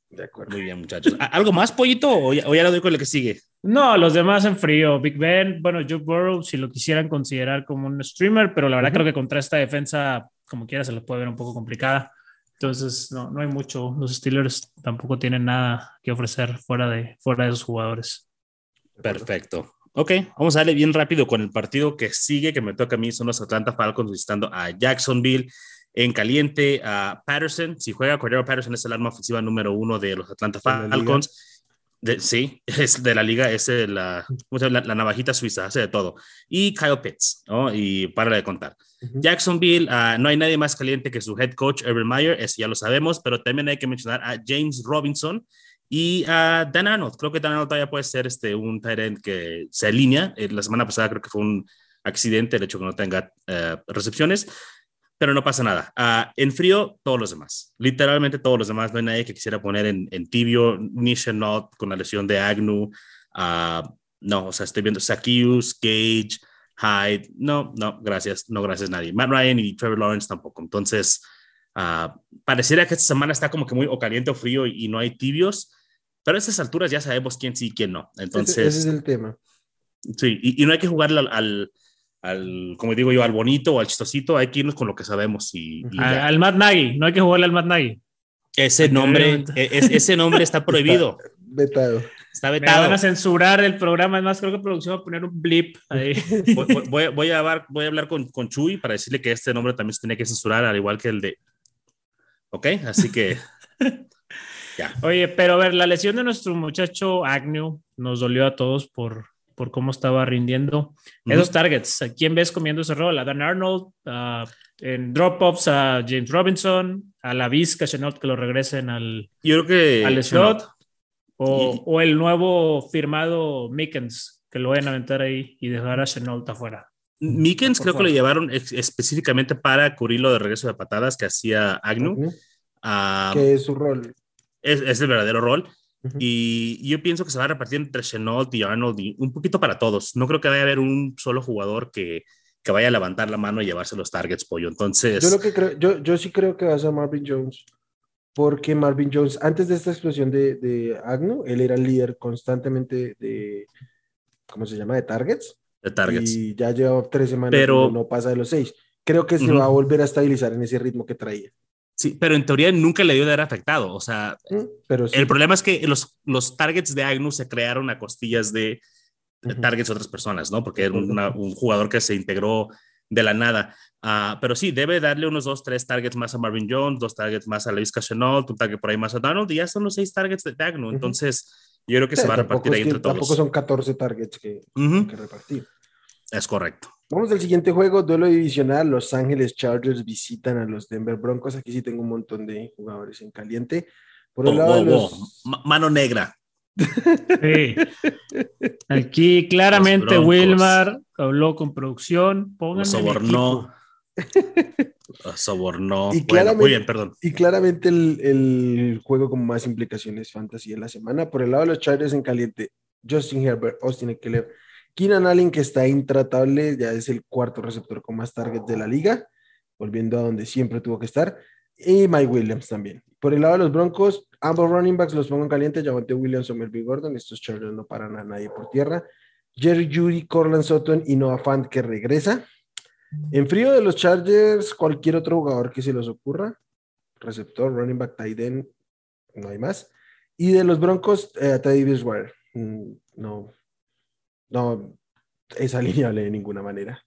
De acuerdo. Muy bien, muchachos. ¿Algo más, pollito? ¿O ya, o ya lo doy con lo que sigue? No, los demás en frío. Big Ben, bueno, Joe Burrow, si lo quisieran considerar como un streamer, pero la verdad creo que contra esta defensa, como quiera, se lo puede ver un poco complicada. Entonces, no, no hay mucho. Los Steelers tampoco tienen nada que ofrecer fuera de, fuera de esos jugadores. Perfecto. Ok, vamos a darle bien rápido con el partido que sigue, que me toca a mí, son los Atlanta Falcons visitando a Jacksonville en caliente a Patterson. Si juega Cordero Patterson es el arma ofensiva número uno de los Atlanta Falcons. De, sí, es de la liga, es la, la, la, navajita suiza, hace de todo. Y Kyle Pitts, ¿no? Y para de contar. Jacksonville, uh, no hay nadie más caliente que su head coach, Urban Meyer, ese ya lo sabemos, pero también hay que mencionar a James Robinson y a Dan Arnold. Creo que Dan Arnold todavía puede ser este, un tight end que se alinea. Eh, la semana pasada creo que fue un accidente el hecho que no tenga uh, recepciones, pero no pasa nada. Uh, en frío, todos los demás. Literalmente todos los demás. No hay nadie que quisiera poner en, en tibio, ni Not con la lesión de Agnew. no, o sea, estoy viendo Sakius, Gage, Hyde, no, no, gracias, no gracias nadie. Matt Ryan y Trevor Lawrence tampoco. Entonces, uh, pareciera que esta semana está como que muy o caliente o frío y, no hay tibios, pero a estas alturas ya sabemos quién sí y quién no. Entonces, ese, ese es el tema. Sí, y, y no hay que jugarle al, al, al, como digo yo, al bonito o al chistosito, hay que irnos con lo que sabemos. Y, y al Matt Nagy, no hay que jugarle al Matt Nagy. Ese nombre, e, ese nombre está prohibido. Vetado. Está vetado. Me van a censurar el programa. Además, creo que producción va a poner un blip ahí. Voy, voy, voy, a, hablar, voy a hablar con, con Chuy para decirle que este nombre también se tiene que censurar, al igual que el de. ¿Ok? Así que. ya. Oye, pero a ver, la lesión de nuestro muchacho Agnew nos dolió a todos por, por cómo estaba rindiendo. Esos targets, ¿a quién ves comiendo ese rol? A Dan Arnold, uh, en drop-offs a James Robinson, a la Vizca Chenault que lo regresen al, Yo creo que al slot. O, y... o, el nuevo firmado Mickens, que lo vayan a aventar ahí y dejar a Chenault afuera. Mickens creo favor. que lo llevaron específicamente para cubrirlo de regreso de patadas que hacía Agnew. Uh -huh. um, que es su rol. Es, es el verdadero rol. Uh -huh. Y yo pienso que se va a repartir entre Chenault y Arnold y un poquito para todos. No creo que vaya a haber un solo jugador que, que vaya a levantar la mano y llevarse los targets, pollo. Entonces. Yo, lo que creo, yo, yo sí creo que va a ser Marvin Jones porque Marvin Jones, antes de esta explosión de, de Agno, él era el líder constantemente de, ¿cómo se llama? De targets. De targets. Y ya lleva tres semanas pero, no, no pasa de los seis. Creo que se uh -huh. va a volver a estabilizar en ese ritmo que traía. Sí, pero en teoría nunca le dio de haber afectado. O sea, pero sí. el problema es que los, los targets de Agnew se crearon a costillas de, uh -huh. targets de otras personas, ¿no? Porque era una, un jugador que se integró de la nada. Uh, pero sí, debe darle unos dos, tres targets más a Marvin Jones, dos targets más a Luis Chenault, un target por ahí más a Donald, y ya son los seis targets de. Uh -huh. Entonces, yo creo que sí, se va a repartir ahí es que, entre todos. Tampoco son 14 targets que, uh -huh. que repartir. Es correcto. Vamos al siguiente juego, duelo divisional. Los Ángeles Chargers visitan a los Denver Broncos. Aquí sí tengo un montón de jugadores en caliente. Por el oh, lado oh, de los... oh. Mano negra. Sí. Aquí claramente. Wilmar habló con producción. Lo sobornó. Lo sobornó. Y Bueno, muy bien, perdón. Y claramente el, el juego con más implicaciones fantasy en la semana. Por el lado de los Chargers en caliente, Justin Herbert, Austin Eckler, Keenan Allen, que está intratable, ya es el cuarto receptor con más targets de la liga, volviendo a donde siempre tuvo que estar. Y Mike Williams también. Por el lado de los Broncos, ambos running backs los pongo en caliente, Javante Williams o Melvin Gordon. Estos Chargers no paran a nadie por tierra. Jerry Judy, Corland Sutton y Noah Fant que regresa. En frío de los Chargers, cualquier otro jugador que se les ocurra, receptor, running back, tight no hay más. Y de los Broncos, eh, Teddy Bridgewater. Mm, No, no es alineable de ninguna manera.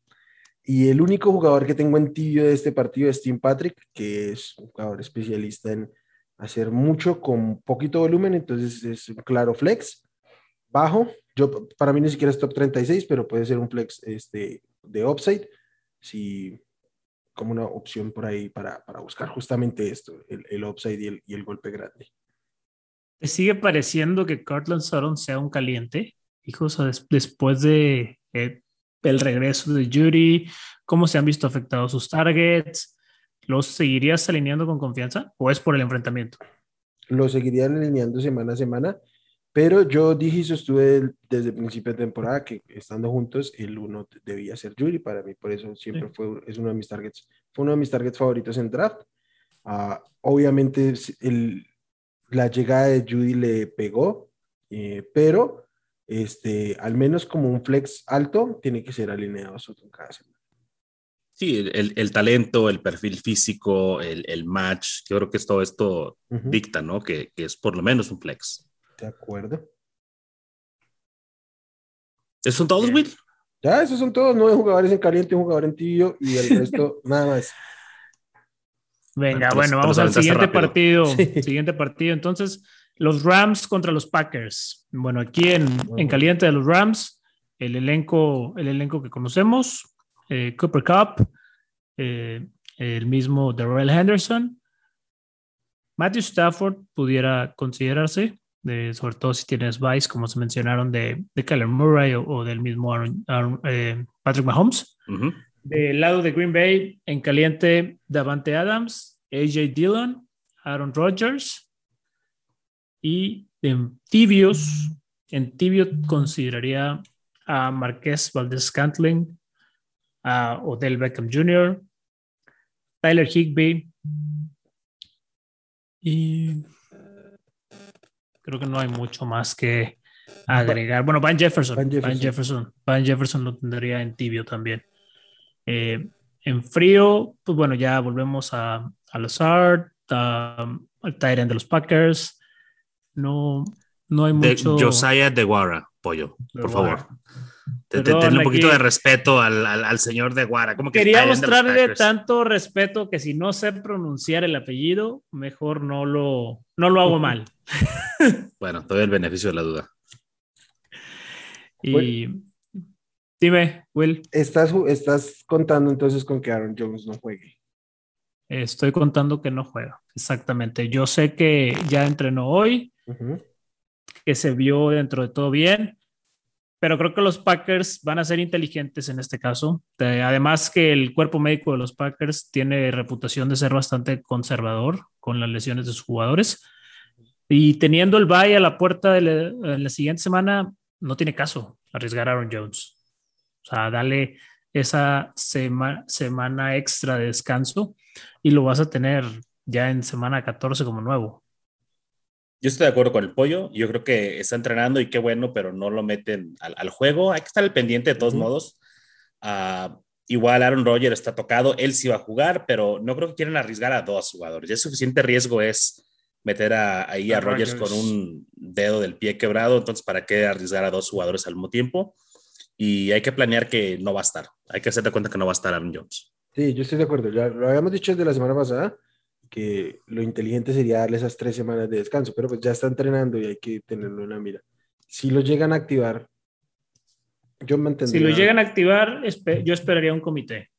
Y el único jugador que tengo en tibio de este partido es Tim Patrick, que es un jugador especialista en hacer mucho con poquito volumen, entonces es un claro flex, bajo. Yo, para mí ni siquiera es top 36, pero puede ser un flex este, de upside, si, como una opción por ahí para, para buscar justamente esto, el, el upside y el, y el golpe grande. ¿Te sigue pareciendo que Cortland Sutton sea un caliente? Hijos, des- después de eh, el regreso de Judy, ¿cómo se han visto afectados sus targets? ¿Los seguirías alineando con confianza o es por el enfrentamiento? Lo seguirían alineando semana a semana, pero yo dije y sostuve desde el principio de temporada que estando juntos, el uno debía ser Judy para mí, por eso siempre Sí. fue, es uno de mis targets, fue uno de mis targets favoritos en draft. Ah, obviamente el- la llegada de Judy le pegó, eh, pero este, al menos como un flex alto, tiene que ser alineado a Sutton cada semana. Sí, el, el- el talento, el perfil físico, el, el match, yo creo que es todo esto Ujú, dicta, ¿no? Que, que es por lo menos un flex. De acuerdo. ¿Esos son todos, Bien. Will? Ya, esos son todos, nueve jugadores en caliente, un jugador en tibio y el resto nada más. Venga, Te los- bueno, vamos al siguiente rápido. partido. Sí. Siguiente partido. Entonces, los Rams contra los Packers. Bueno, aquí en, en caliente de los Rams, el elenco, el elenco que conocemos, eh, Cooper Cup, eh, el mismo Darrell Henderson, Matthew Stafford pudiera considerarse, de- sobre todo si tienes Vice, como se mencionaron, de, de Kyler Murray o, o del mismo Aaron- Aaron- eh, Patrick Mahomes. Ujú. Del lado de Green Bay, en caliente, Davante Adams, AJ Dillon, Aaron Rodgers. Y en tibios, en tibio consideraría a Marqués Valdez Scantling, a Odell Beckham Jr., Tyler Higby. Y creo que no hay mucho más que agregar. Bueno, Van Jefferson. Van Van Jefferson. Jefferson. Van Jefferson, lo tendría en tibio también. Eh, en frío, pues bueno, ya volvemos a, a Lazard, a- al Tyrant de los Packers. No, no hay De mucho. Josiah de Guara, pollo, por favor. Te- te- Perdón, Tenle un poquito aquí- de respeto al, al, al señor de Guara. Como que Quería mostrarle tanto respeto que si no sé pronunciar el apellido, mejor no lo, no lo hago mal. Bueno, doy el beneficio de la duda. Y dime, Will, Estás, estás contando entonces con que Aaron Jones no juegue. estoy contando que no juega. Exactamente. Yo sé que ya entrenó hoy, Que se vio dentro de todo bien, pero creo que los Packers van a ser inteligentes en este caso. Además que el cuerpo médico de los Packers tiene reputación de ser bastante conservador con las lesiones de sus jugadores. Y teniendo el bye a la puerta de la siguiente semana, no tiene caso arriesgar a Aaron Jones. O sea, dale esa sema- semana extra de descanso y lo vas a tener ya en semana 14 como nuevo. Yo estoy de acuerdo con el pollo. Yo creo que está entrenando y qué bueno, pero no lo meten al, al juego. Hay que estar al pendiente de todos modos. Ah, igual Aaron Rodgers está tocado. Él sí va a jugar, pero no creo que quieran arriesgar a dos jugadores. Ya es suficiente riesgo es meter a, ahí a, A Rodgers Rodgers. con un dedo del pie quebrado. Entonces, ¿para qué arriesgar a dos jugadores al mismo tiempo? Y hay que planear que no va a estar. Hay que hacerte cuenta que no va a estar Aaron Jones. Sí, yo estoy de acuerdo. Ya lo habíamos dicho desde la semana pasada que lo inteligente sería darle esas tres semanas de descanso, pero pues ya está entrenando y hay que tenerlo en la mira. Si lo llegan a activar, yo me Si lo llegan a activar, espe- yo esperaría un comité.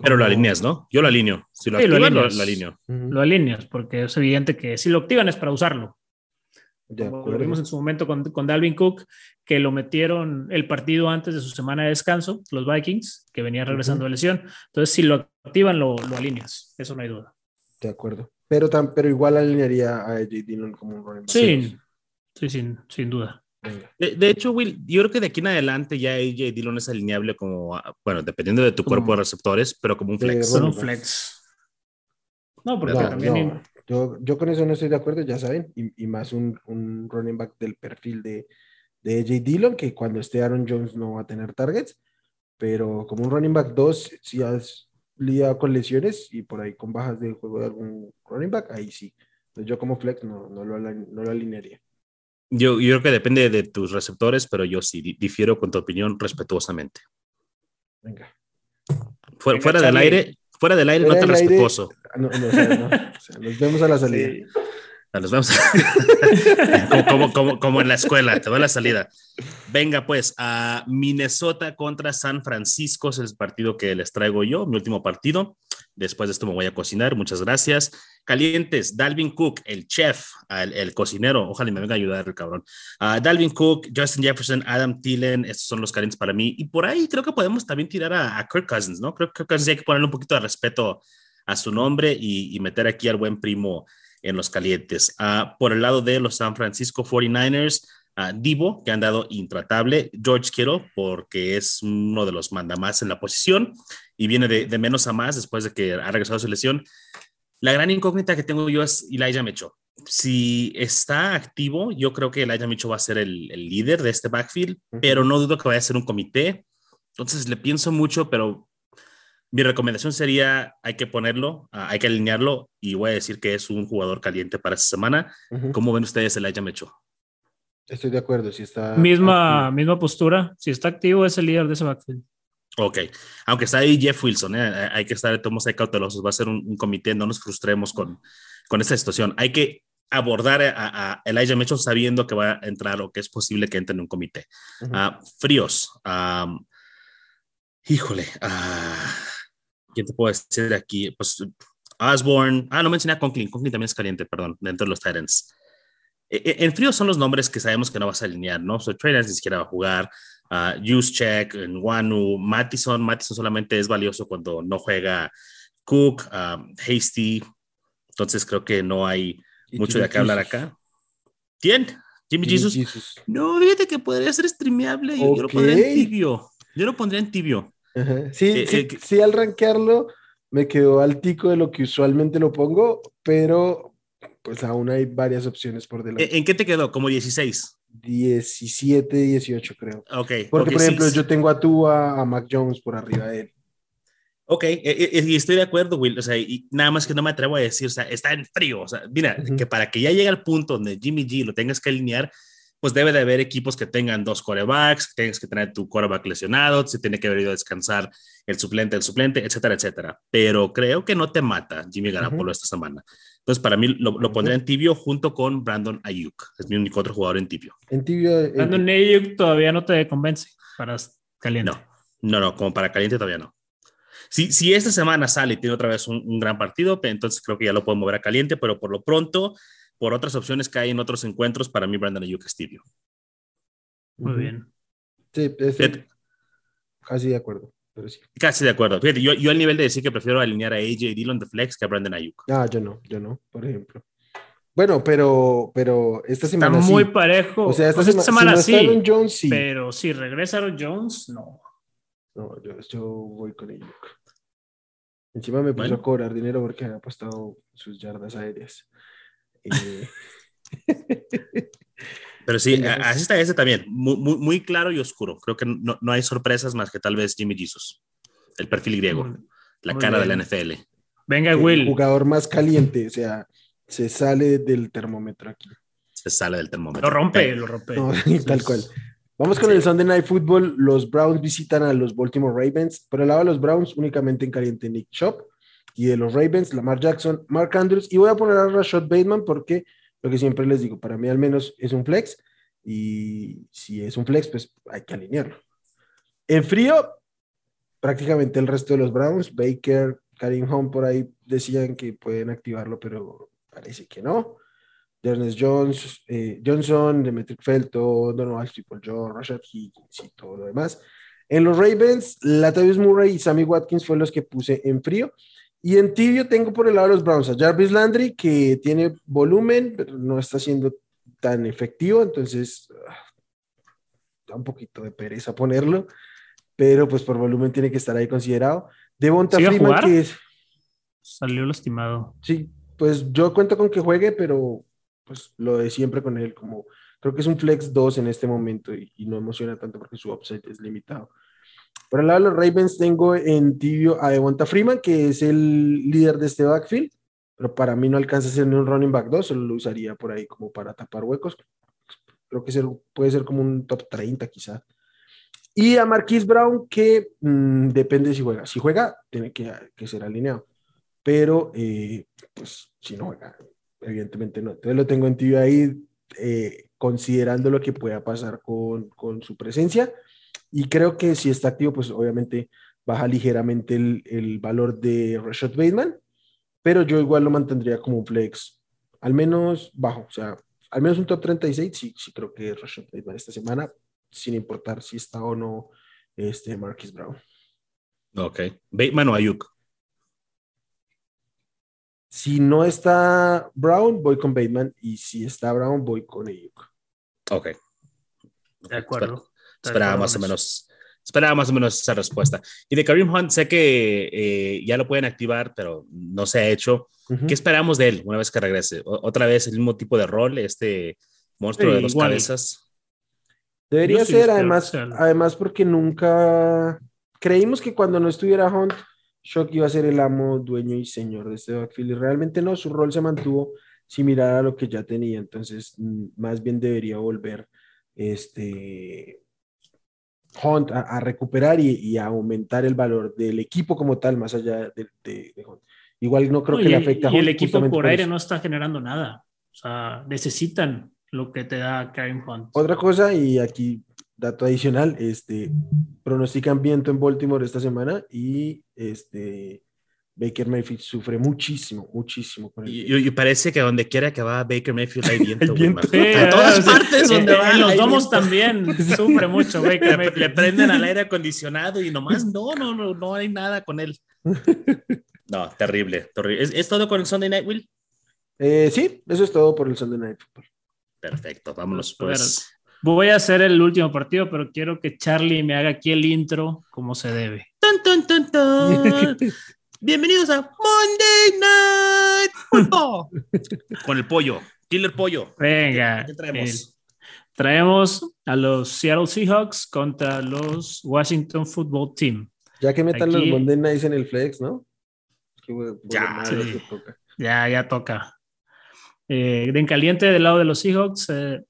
Pero lo alineas, ¿no? Yo lo alineo. Si lo Sí, activan, lo, alineas. lo alineo. Lo alineas, porque es evidente que si lo activan es para usarlo. Como lo vimos en su momento con, con, Dalvin Cook, que lo metieron el partido antes de su semana de descanso, los Vikings, que venía regresando de lesión. Entonces, si lo activan, lo, lo, alineas. Eso no hay duda. De acuerdo. Pero, tan, pero igual alinearía a AJ Dillon como un running back. Sí, sí sin, sin duda. De, de, hecho, Will, yo creo que de aquí en adelante ya AJ Dillon es alineable como, bueno, dependiendo de tu cuerpo de receptores, pero como un flex. Como un flex. No, porque No, también. no. Yo, yo con eso no estoy de acuerdo, ya saben, y, y más un, un, running back del perfil de, de AJ Dillon, que cuando esté Aaron Jones no va a tener targets, pero como un running back 2, si has lidiado con lesiones y por ahí con bajas de juego de algún running back, ahí sí. Entonces yo como flex no, no, lo, no lo alinearía. Yo, yo creo que depende de tus receptores, pero yo sí difiero con tu opinión respetuosamente. Venga. Fuera, fuera del aire, fuera del aire, Fuera no tan del aire, respetuoso. No, no, o sea, no, o sea, nos vemos a la salida. Sí. Nos vemos. como, como, como, como, en la escuela, te doy la salida. Venga, pues, a Minnesota contra San Francisco es el partido que les traigo yo, mi último partido. Después de esto me voy a cocinar, muchas gracias. Calientes, Dalvin Cook, el chef, el, el cocinero, ojalá me venga a ayudar el cabrón. Uh, Dalvin Cook, Justin Jefferson, Adam Thielen, estos son los calientes para mí. Y por ahí creo que podemos también tirar a, a Kirk Cousins, ¿no? Creo que Kirk Cousins hay que ponerle un poquito de respeto a su nombre y, y meter aquí al buen primo en los calientes. Uh, por el lado de los San Francisco 49ers, uh, Divo, que han dado intratable, George Kittle, porque es uno de los mandamás en la posición y viene de, de, menos a más después de que ha regresado a su lesión. La gran incógnita que tengo yo es Elijah Mecho. Si está activo, yo creo que Elijah Mecho va a ser el, el líder de este backfield, uh -huh. pero no dudo que vaya a ser un comité. Entonces le pienso mucho, pero mi recomendación sería, hay que ponerlo, uh, hay que alinearlo y voy a decir que es un jugador caliente para esta semana. Uh -huh. ¿Cómo ven ustedes el Elijah Mecho? Estoy de acuerdo, si está... Misma, activo. misma postura, si está activo es el líder de ese backfield. Ok, aunque está ahí Jeff Wilson, ¿eh? hay que estar todos ahí cautelosos, va a ser un, un, comité, no nos frustremos con, con esta situación. Hay que abordar a, a Elijah Mitchell sabiendo que va a entrar o que es posible que entre en un comité. Uh -huh. uh, fríos, um, híjole, uh, ¿quién te puedo decir aquí? Pues Osborne, ah, no mencioné a Conklin, Conklin también es caliente, perdón, dentro de los Titans. En frío son los nombres que sabemos que no vas a alinear, ¿no? So, Trey ni siquiera va a jugar, uh, Juszczyk, Mattison. Mattison solamente es valioso cuando no juega Cook, um, Hasty. Entonces creo que no hay mucho de qué hablar acá. ¿Quién? Jimmy, Jimmy Jesus? Jesus. No, fíjate que podría ser streameable. Yo, okay. yo, lo pondría en tibio. Yo lo pondría en tibio. Sí, eh, sí, eh, sí, al rankearlo me quedó altico de lo que usualmente lo pongo, pero pues aún hay varias opciones por delante. ¿En qué te quedó? ¿Como 16? 17, 18 creo. Ok. Porque, okay, por ejemplo, sí, yo tengo a Tua, a Mac Jones por arriba de él. Ok, y estoy de acuerdo, Will. O sea, y nada más que no me atrevo a decir, o sea, está en frío. O sea, mira, uh -huh. que para que ya llegue al punto donde Jimmy G lo tengas que alinear, pues debe de haber equipos que tengan dos corebacks, tienes que tener tu coreback lesionado, se tiene que haber ido a descansar el suplente, el suplente, etcétera, etcétera. Pero creo que no te mata Jimmy Garoppolo uh -huh. esta semana. Entonces, para mí lo, lo pondría en tibio junto con Brandon Ayuk. Es mi único otro jugador en tibio. En tibio. En... Brandon Ayuk todavía no te convence para caliente. No, no, no, como para caliente todavía no. Si, si esta semana sale y tiene otra vez un, un, gran partido, entonces creo que ya lo puedo mover a caliente, pero por lo pronto, por otras opciones que hay en otros encuentros, para mí Brandon Ayuk es tibio. Muy bien. Sí, es, casi de acuerdo. Pero sí. Casi de acuerdo. Fíjate, yo, yo al nivel de decir que prefiero alinear a AJ Dillon de flex que a Brandon Ayuk. Ah, yo no, yo no, por ejemplo. Bueno, pero, pero esta semana Está muy sí. parejo. O sea, esta, pues esta semana, si no sí, Jones, sí. Pero si regresa Aaron Jones, no. No, yo, yo voy con Ayuk. Encima me puso bueno. a cobrar dinero porque había apostado sus yardas aéreas. Eh... Pero sí, así está ese también, muy, muy, muy, claro y oscuro. Creo que no, no, hay sorpresas más que tal vez Jimmy Jesus, el perfil griego, mm, la cara bien. de la NFL. Venga, el Will. jugador más caliente, o sea, se sale del termómetro aquí. Se sale del termómetro. Lo rompe, lo rompe. No, tal cual. Vamos con sí. el Sunday Night Football. Los Browns visitan a los Baltimore Ravens. Por el lado de los Browns, únicamente en caliente Nick Chop. Y de los Ravens, Lamar Jackson, Mark Andrews. Y voy a poner a Rashad Bateman porque lo que siempre les digo, para mí al menos es un flex. Y si es un flex, pues hay que alinearlo. En frío, prácticamente el resto de los Browns, Baker, Karim Hunt por ahí decían que pueden activarlo, pero parece que no. Ernest Jones, eh, Johnson, Demetric Felton, Donovan Triple John, Rashad Higgins y todo lo demás. En los Ravens, Latavius Murray y Sammy Watkins fueron los que puse en frío. Y en tibio tengo por el lado de los Browns a Jarvis Landry, que tiene volumen, pero no está siendo tan efectivo, entonces ah, da un poquito de pereza ponerlo, pero pues por volumen tiene que estar ahí considerado. Devonta Freeman, que es... Salió lastimado. Sí, pues yo cuento con que juegue, pero pues lo de siempre con él, como creo que es un flex 2 en este momento y, y no emociona tanto porque su upside es limitado. Por el lado de los Ravens tengo en tibio a Devonta Freeman, que es el líder de este backfield, pero para mí no alcanza a ser ni un running back 2, solo lo usaría por ahí como para tapar huecos. Creo que ser, puede ser como un top 30 quizá. Y a Marquise Brown, que mmm, depende si juega. Si juega, tiene que, que ser alineado. Pero, eh, pues, si no juega, evidentemente no. Entonces lo tengo en tibio ahí, eh, considerando lo que pueda pasar con, con su presencia. Y creo que si está activo, pues obviamente baja ligeramente el, el valor de Rashad Bateman, pero yo igual lo mantendría como un flex, al menos bajo, o sea, al menos un top 36, sí, sí creo que Rashad Bateman esta semana, sin importar si está o no este Marquis Brown. Ok. Bateman o Ayuk. Si no está Brown, voy con Bateman, y si está Brown, voy con Ayuk. Ok. De acuerdo. Esperaba más o menos, esperaba más o menos esa respuesta. Y de Kareem Hunt sé que eh, ya lo pueden activar, pero no se ha hecho. Uh -huh. ¿Qué esperamos de él una vez que regrese? O ¿Otra vez el mismo tipo de rol, este monstruo sí, de dos igual. cabezas? Debería ser, además, además porque nunca creímos que cuando no estuviera Hunt, Shock iba a ser el amo, dueño y señor de este backfield. Y realmente no, su rol se mantuvo similar a lo que ya tenía. Entonces, más bien debería volver este Hunt a, a recuperar y, y, a aumentar el valor del equipo como tal, más allá de, de, de Hunt. Igual no creo no, que le afecte a Hunt. Y el equipo por, por aire no está generando nada. O sea, necesitan lo que te da Karen Hunt. Otra cosa, y aquí dato adicional, este, pronostican viento en Baltimore esta semana y este, Baker Mayfield sufre muchísimo, muchísimo. Con el y, y, parece que donde quiera que va Baker Mayfield hay viento. hay viento. Sí, a todas sí, partes sí, donde va. En los domos también sufre mucho Baker Mayfield. Le prenden al aire acondicionado y nomás no, no, no, no hay nada con él. No, terrible. terrible. ¿Es, ¿Es, todo con el Sunday Night, Will? Eh, sí, eso es todo por el Sunday Night Football. Perfecto, vámonos pues. Voy a hacer el último partido, pero quiero que Charlie me haga aquí el intro como se debe. ¡Tun, tun, tun, tun! Bienvenidos a Monday Night Football. Con el pollo, Killer Pollo. Venga. ¿Qué, qué traemos? Eh, traemos a los Seattle Seahawks contra los Washington Football Team. Ya que metan Aquí, los Monday Nights en el flex, ¿no? ya, sí. toca. ya, ya toca. Eh, en caliente del lado de los Seahawks, eh,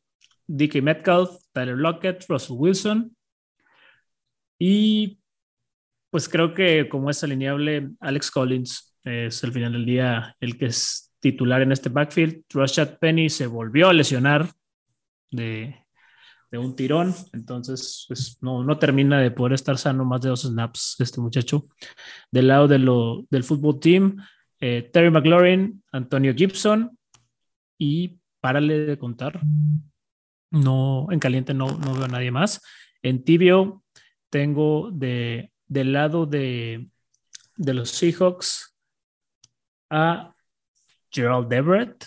Dickie Metcalf, Tyler Lockett, Russell Wilson. Y pues creo que como es alineable, Alex Collins es al final del día el que es titular en este backfield. Rashad Penny se volvió a lesionar de, de un tirón, entonces pues, no, no, termina de poder estar sano más de dos snaps este muchacho. Del lado de lo, del fútbol team, eh, Terry McLaurin, Antonio Gibson y párale de contar. No, en caliente no, no veo a nadie más. En tibio tengo de del lado de, de los Seahawks a Gerald Everett,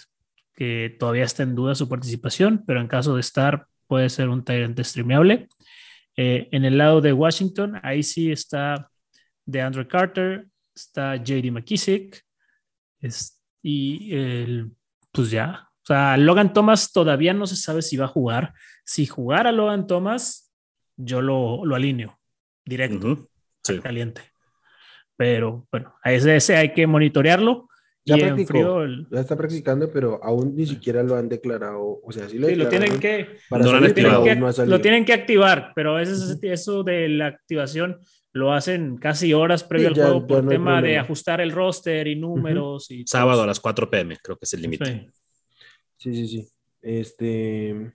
que todavía está en duda su participación, pero en caso de estar puede ser un Tyrant streameable. Eh, en el lado de Washington, ahí sí está de Andrew Carter, está JD McKissick, es, y el, pues ya. O sea, Logan Thomas todavía no se sabe si va a jugar. Si jugara Logan Thomas, yo lo, lo alineo directo. Sí. caliente. Pero bueno, a ese, ese hay que monitorearlo. Ya practicó, el... ya está practicando, pero aún ni siquiera lo han declarado. O sea, sí lo, sí, lo tienen que, para no lo, tienen que no lo tienen que activar, pero eso, eso de la activación lo hacen casi horas previo sí, al ya, juego por no tema de ajustar el roster y números. Uh -huh. y Sábado a las 4 pm, creo que es el límite. Sí. sí, sí, sí. Este.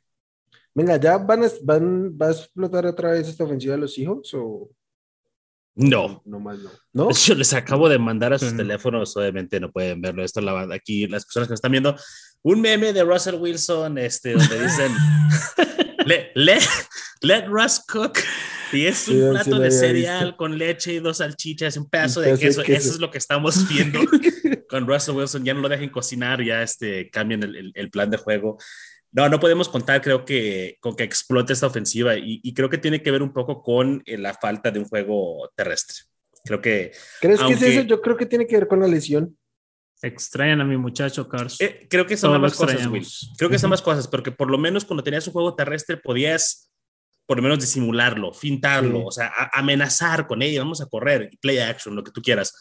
Venga, ¿ya van a, van, va a explotar otra vez esta ofensiva de los hijos o.? No. No, más no. ¿No? Yo les acabo de mandar a sus sí. teléfonos, obviamente no pueden verlo. Esto la aquí, las personas que nos están viendo, un meme de Russell Wilson, este, donde dicen, let, let, Russ cook. Y es un plato de cereal con leche y dos salchichas un pedazo, de, queso. Eso es lo que estamos viendo con Russell Wilson. Ya no lo dejen cocinar, ya este, cambian el, el, plan de juego. No, no podemos contar, creo que, con que explote esta ofensiva y, y, creo que tiene que ver un poco con eh, la falta de un juego terrestre. Creo que. ¿Crees que es eso? Yo creo que tiene que ver con la lesión. Extrañan a mi muchacho Carlos. Eh, creo que son ambas cosas, Will. Creo que son ambas cosas, porque por lo menos cuando tenías un juego terrestre podías por lo menos disimularlo, fintarlo, o sea, amenazar con ello, vamos a correr, play action, lo que tú quieras.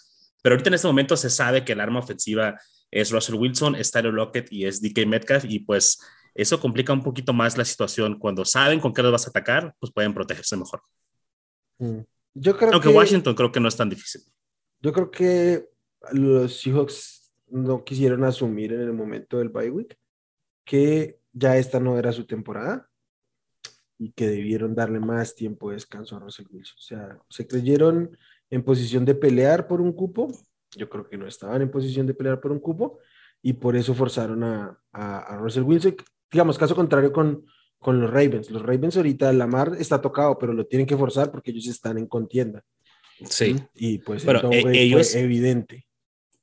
Pero ahorita en este momento se sabe que el arma ofensiva es Russell Wilson, es Tyler Lockett y es DK Metcalf, y pues eso complica un poquito más la situación. Cuando saben con qué los vas a atacar, pues pueden protegerse mejor. Mm. Yo creo Aunque Washington creo que no es tan difícil. Yo creo que los Seahawks no quisieron asumir en el momento del bye week que ya esta no era su temporada y que debieron darle más tiempo de descanso a Russell Wilson. O sea, se creyeron en posición de pelear por un cupo. Yo creo que no estaban en posición de pelear por un cupo y por eso forzaron a, a, Russell Wilson. Digamos, caso contrario con, con los Ravens. Los Ravens ahorita, Lamar está tocado, pero lo tienen que forzar porque ellos están en contienda. Sí. Y pues pero entonces, eh, ellos, evidente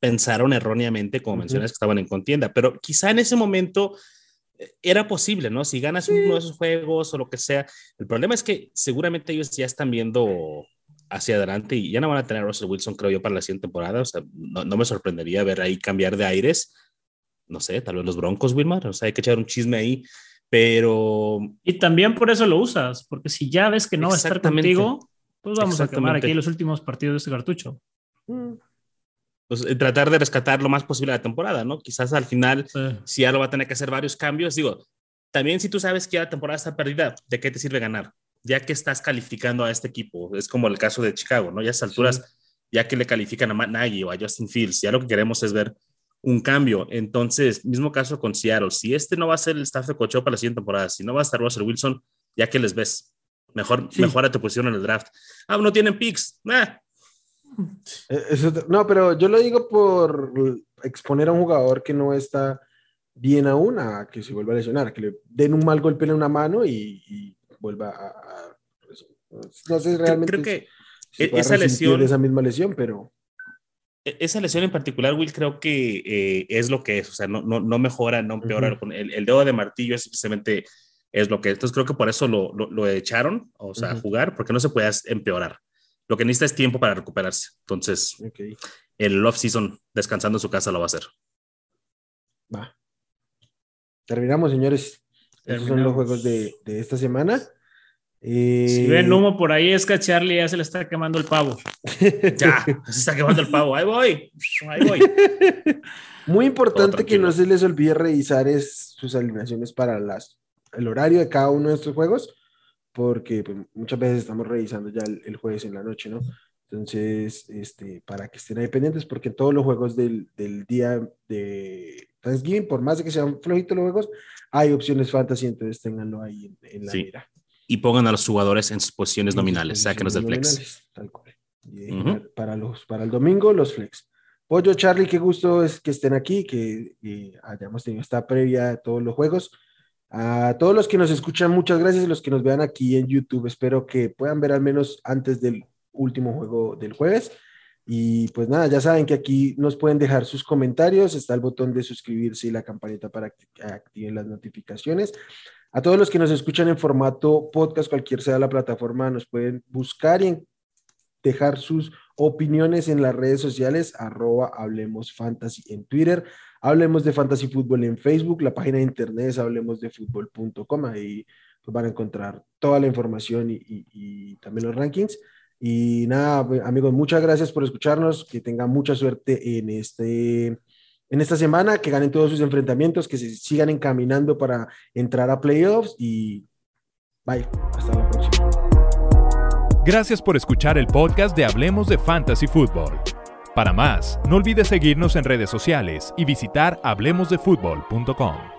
pensaron erróneamente, como mencionas, que estaban en contienda, pero quizá en ese momento eh, era posible, ¿no? Si ganas uno de esos juegos o lo que sea. El problema es que seguramente ellos ya están viendo hacia adelante y ya no van a tener a Russell Wilson, creo yo, para la siguiente temporada. O sea, no, no me sorprendería ver ahí cambiar de aires. No sé, tal vez los Broncos, Wilmar. O sea, hay que echar un chisme ahí. Pero. Y también por eso lo usas, porque si ya ves que no va a estar contigo, pues vamos a quemar aquí los últimos partidos de este cartucho. Mm pues, eh, tratar de rescatar lo más posible la temporada, ¿no? Quizás al final, si ya lo va a tener que hacer varios cambios, digo, también si tú sabes que ya la temporada está perdida, ¿de qué te sirve ganar? Ya que estás calificando a este equipo, es como el caso de Chicago, ¿no? Ya a estas alturas, ya que le califican a Matt Nagy o a Justin Fields, ya lo que queremos es ver un cambio. Entonces, mismo caso con Seattle, si este no va a ser el staff de cocheo para la siguiente temporada, si no va a estar Russell Wilson, ya que les ves, mejor, mejora tu posición en el draft. Ah, no tienen picks, nah, eh, no, pero yo lo digo por exponer a un jugador que no está bien aún a que se vuelva a lesionar, que le den un mal golpe en una mano y, vuelva a, No sé realmente. Creo que e-, esa lesión. esa misma lesión, pero. E-, esa lesión en particular, Will, creo que eh, es lo que es. O sea, no, no, no mejora, no empeora. el, dedo de martillo es simplemente es lo que es. Entonces creo que por eso lo, lo, echaron, o sea, jugar, porque no se puede empeorar. Lo que necesita es tiempo para recuperarse. Entonces, el off-season descansando en su casa lo va a hacer. Va. Terminamos, señores. Esos son los juegos de, esta semana. Si ven humo por ahí, es que a Charlie ya se le está quemando el pavo. ya, se está quemando el pavo. Ahí voy. Ahí voy. Muy importante que no se les olvide revisar sus alineaciones para las, el horario de cada uno de estos juegos porque pues, muchas veces estamos revisando ya el, jueves en la noche, ¿no? Entonces, este, para que estén ahí pendientes, porque en todos los juegos del, del día de Thanksgiving, por más de que sean flojitos los juegos, hay opciones fantasy, entonces ténganlo ahí en, la mira. Y pongan a los jugadores en sus posiciones nominales, sáquenos del flex. Tal cual. para, los, para el domingo, los flex. Pollo, Charlie, qué gusto es que estén aquí, que hayamos tenido esta previa de todos los juegos. A todos los que nos escuchan, muchas gracias. Los que nos vean aquí en YouTube, espero que puedan ver al menos antes del último juego del jueves. Y pues nada, ya saben que aquí nos pueden dejar sus comentarios. Está el botón de suscribirse y la campanita para que activen las notificaciones. A todos los que nos escuchan en formato podcast, cualquier sea la plataforma, nos pueden buscar y dejar sus opiniones en las redes sociales, arroba Hablemos Fantasy en Twitter, Hablemos de Fantasy Fútbol en Facebook, la página de internet es hablemosdefutbol.com, ahí pues, van a encontrar toda la información y, también los rankings. Y nada, amigos, muchas gracias por escucharnos, que tengan mucha suerte en, este, en esta semana, que ganen todos sus enfrentamientos, que se sigan encaminando para entrar a playoffs y bye, hasta la próxima. Gracias por escuchar el podcast de Hablemos de Fantasy Football. Para más, no olvides seguirnos en redes sociales y visitar hablemosdefutbol.com.